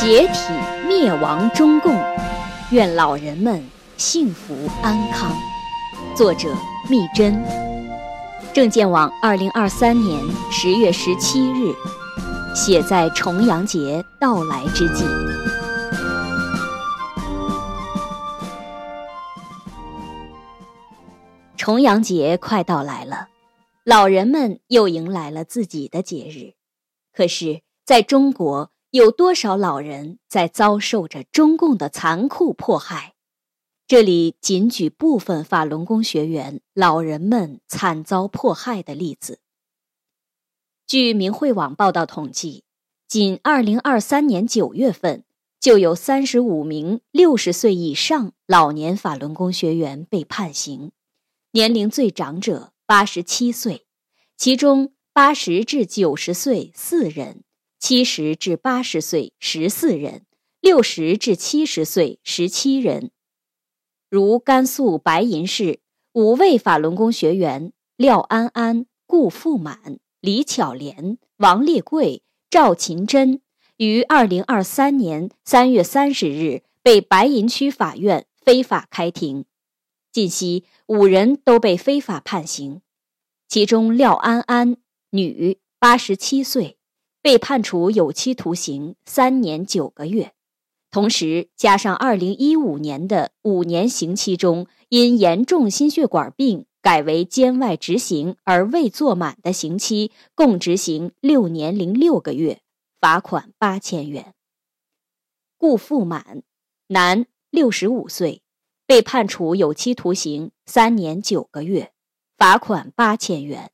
解体灭亡中共，愿老人们幸福安康。作者：密真。证件网二零二三年十月十七日，写在重阳节到来之际。重阳节快到来了，老人们又迎来了自己的节日。可是，在中国。有多少老人在遭受着中共的残酷迫害？这里仅举部分法轮功学员老人们惨遭迫害的例子。据明慧网报道统计，仅2023年9月份，就有35名60岁以上老年法轮功学员被判刑，年龄最长者87岁，其中80至90岁四人。七十至八十岁十四人，六十至七十岁十七人。如甘肃白银市五位法轮功学员廖安安、顾富满、李巧莲、王烈贵、赵琴珍，于二零二三年三月三十日被白银区法院非法开庭。近期五人都被非法判刑，其中廖安安，女，八十七岁。被判处有期徒刑三年九个月，同时加上二零一五年的五年刑期中因严重心血管病改为监外执行而未做满的刑期，共执行六年零六个月，罚款八千元。顾富满，男，六十五岁，被判处有期徒刑三年九个月，罚款八千元。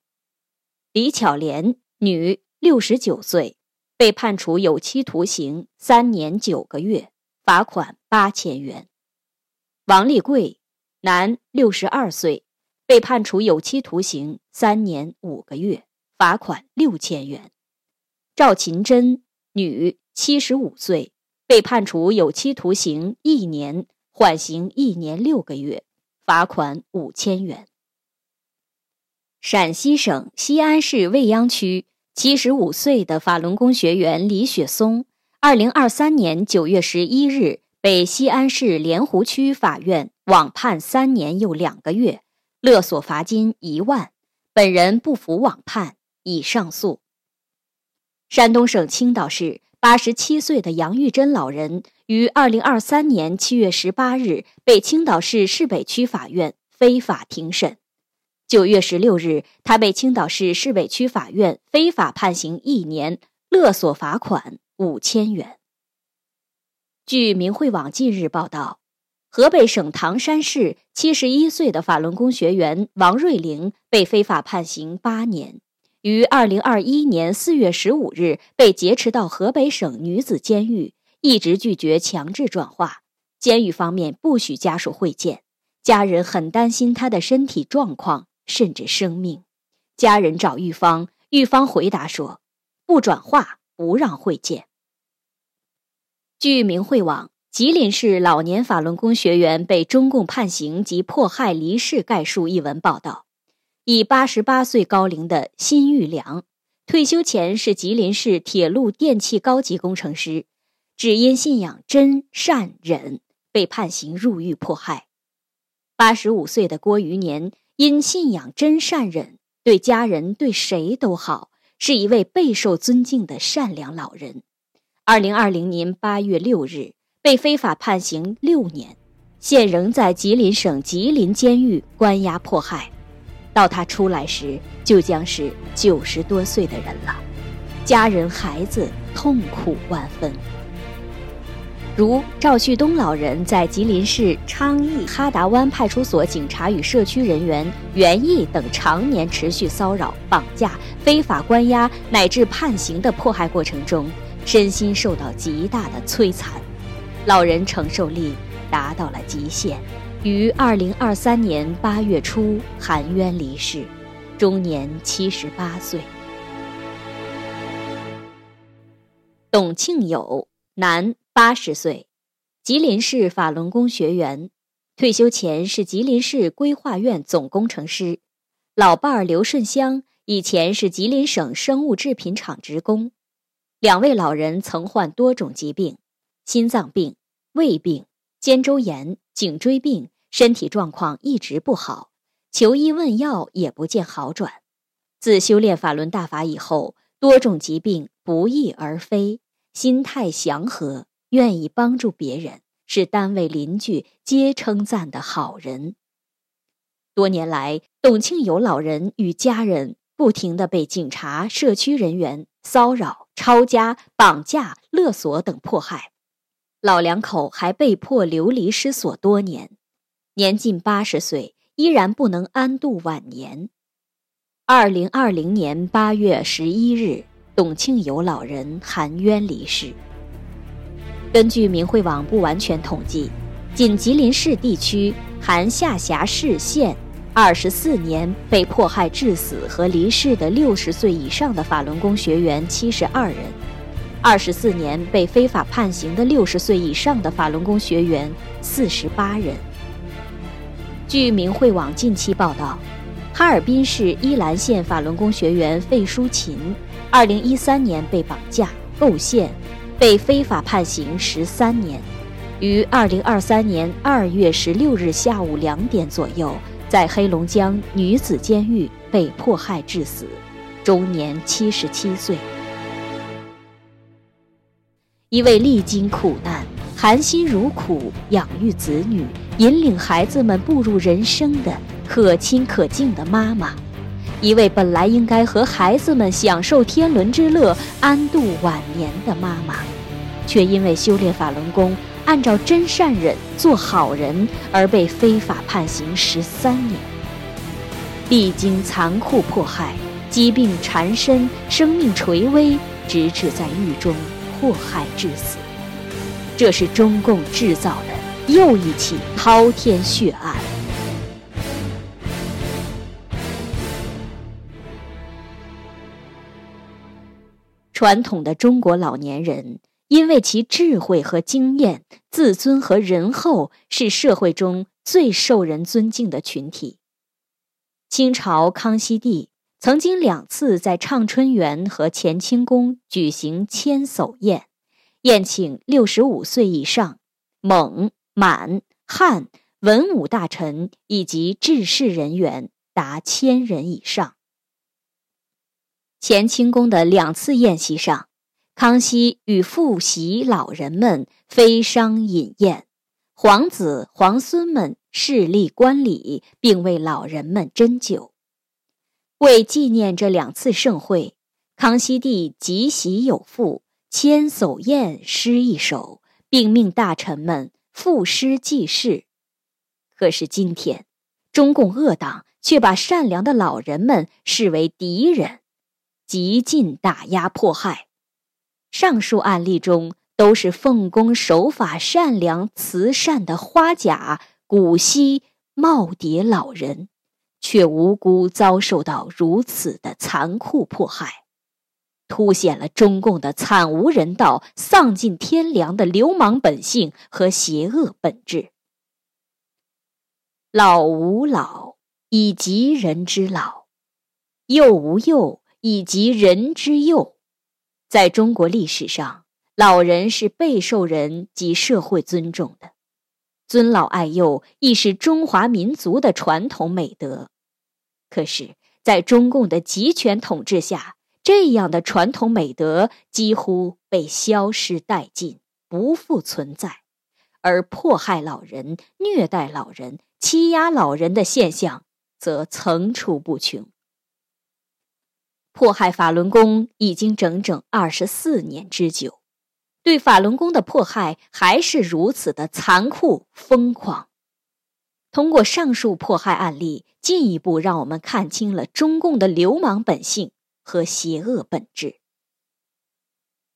李巧莲，女。六十九岁，被判处有期徒刑三年九个月，罚款八千元。王立贵，男，六十二岁，被判处有期徒刑三年五个月，罚款六千元。赵琴珍，女，七十五岁，被判处有期徒刑一年，缓刑一年六个月，罚款五千元。陕西省西安市未央区。七十五岁的法轮功学员李雪松，二零二三年九月十一日被西安市莲湖区法院网判三年又两个月，勒索罚金一万。本人不服网判，已上诉。山东省青岛市八十七岁的杨玉珍老人于二零二三年七月十八日被青岛市市北区法院非法庭审。九月十六日，他被青岛市市委区法院非法判刑一年，勒索罚款五千元。据明慧网近日报道，河北省唐山市七十一岁的法轮功学员王瑞玲被非法判刑八年，于二零二一年四月十五日被劫持到河北省女子监狱，一直拒绝强制转化，监狱方面不许家属会见，家人很担心他的身体状况。甚至生命，家人找玉芳，玉芳回答说：“不转化，不让会见。”据明慧网，吉林市老年法轮功学员被中共判刑及迫害离世概述一文报道，以八十八岁高龄的辛玉良，退休前是吉林市铁路电气高级工程师，只因信仰真善忍被判刑入狱迫害。八十五岁的郭余年。因信仰真善忍，对家人对谁都好，是一位备受尊敬的善良老人。二零二零年八月六日被非法判刑六年，现仍在吉林省吉林监狱关押迫害。到他出来时，就将是九十多岁的人了，家人孩子痛苦万分。如赵旭东老人在吉林市昌邑哈达湾派出所警察与社区人员袁毅等常年持续骚扰、绑架、非法关押乃至判刑的迫害过程中，身心受到极大的摧残，老人承受力达到了极限，于二零二三年八月初含冤离世，终年七十八岁。董庆友，男。八十岁，吉林市法轮功学员，退休前是吉林市规划院总工程师。老伴儿刘顺香以前是吉林省生物制品厂职工。两位老人曾患多种疾病，心脏病、胃病、肩周炎、颈椎病，身体状况一直不好，求医问药也不见好转。自修炼法轮大法以后，多种疾病不翼而飞，心态祥和，愿意帮助别人，是单位邻居皆称赞的好人。多年来，董庆友老人与家人不停地被警察、社区人员骚扰、抄家、绑架、勒索等迫害，老两口还被迫流离失所多年，年近八十岁，依然不能安度晚年。二零二零年八月十一日，董庆友老人含冤离世。根据明慧网不完全统计，仅吉林市地区含下辖市县二十四年被迫害致死和离世的六十岁以上的法轮功学员七十二人，二十四年被非法判刑的六十岁以上的法轮功学员四十八人。据明慧网近期报道。哈尔滨市依兰县法轮功学员费淑琴，二零一三年被绑架构陷，被非法判刑十三年，于二零二三年二月十六日下午两点左右，在黑龙江女子监狱被迫害致死，终年七十七岁。一位历经苦难、含辛茹苦养育子女、引领孩子们步入人生的。可亲可敬的妈妈，一位本来应该和孩子们享受天伦之乐、安度晚年的妈妈，却因为修炼法轮功、按照真善忍做好人而被非法判刑十三年。历经残酷迫害、疾病缠身、生命垂危，直至在狱中迫害致死。这是中共制造的又一起滔天血案。传统的中国老年人，因为其智慧和经验、自尊和仁厚，是社会中最受人尊敬的群体。清朝康熙帝曾经两次在畅春园和乾清宫举行千叟宴，宴请六十五岁以上蒙、满、汉文武大臣以及治世人员达千人以上。乾清宫的两次宴席上，康熙与父媳老人们飞觞饮宴，皇子皇孙们侍立观礼，并为老人们斟酒。为纪念这两次盛会，康熙帝即席有赋《千叟宴》诗一首，并命大臣们赋诗记事。可是今天，中共恶党却把善良的老人们视为敌人。极尽打压迫害，上述案例中都是奉公守法、善良慈善的花甲古稀耄耋老人，却无辜遭受到如此的残酷迫害，凸显了中共的惨无人道、丧尽天良的流氓本性和邪恶本质。老吾老以及人之老，幼吾幼。以及人之幼，在中国历史上，老人是备受人及社会尊重的，尊老爱幼亦是中华民族的传统美德。可是，在中共的集权统治下，这样的传统美德几乎被消失殆尽，不复存在，而迫害老人、虐待老人、欺压老人的现象则层出不穷。迫害法轮功已经整整二十四年之久，对法轮功的迫害还是如此的残酷疯狂。通过上述迫害案例，进一步让我们看清了中共的流氓本性和邪恶本质。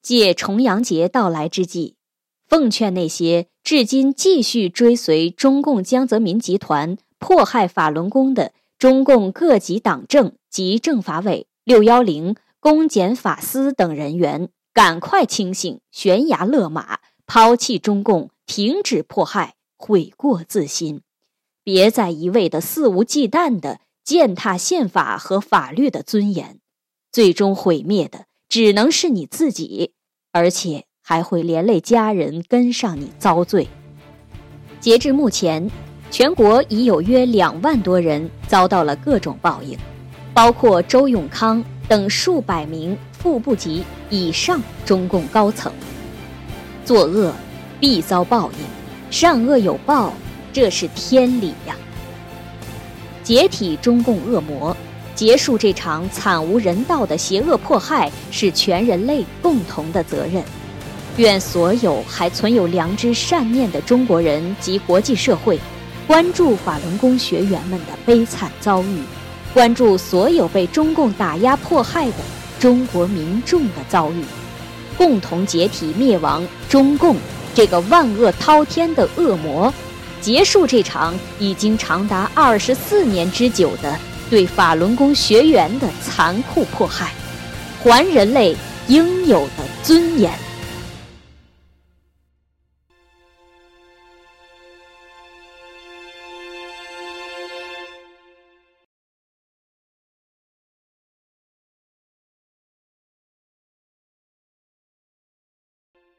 借重阳节到来之际，奉劝那些至今继续追随中共江泽民集团迫害法轮功的中共各级党政及政法委。六幺零公检法司等人员，赶快清醒，悬崖勒马，抛弃中共，停止迫害，悔过自新，别再一味的肆无忌惮的践踏宪法和法律的尊严，最终毁灭的只能是你自己，而且。还会连累家人跟上你遭罪。截至目前，全国已有约两万多人遭到了各种报应，包括周永康等数百名副部级以上中共高层。作恶必遭报应，善恶有报，这是天理呀！解体中共恶魔，结束这场惨无人道的邪恶迫害，是全人类共同的责任。愿所有还存有良知善念的中国人及国际社会，关注法轮功学员们的悲惨遭遇，关注所有被中共打压迫害的中国民众的遭遇，共同解体灭亡中共这个万恶滔天的恶魔。结束这场已经长达二十四年之久的对法轮功学员的残酷迫害，还人类应有的尊严。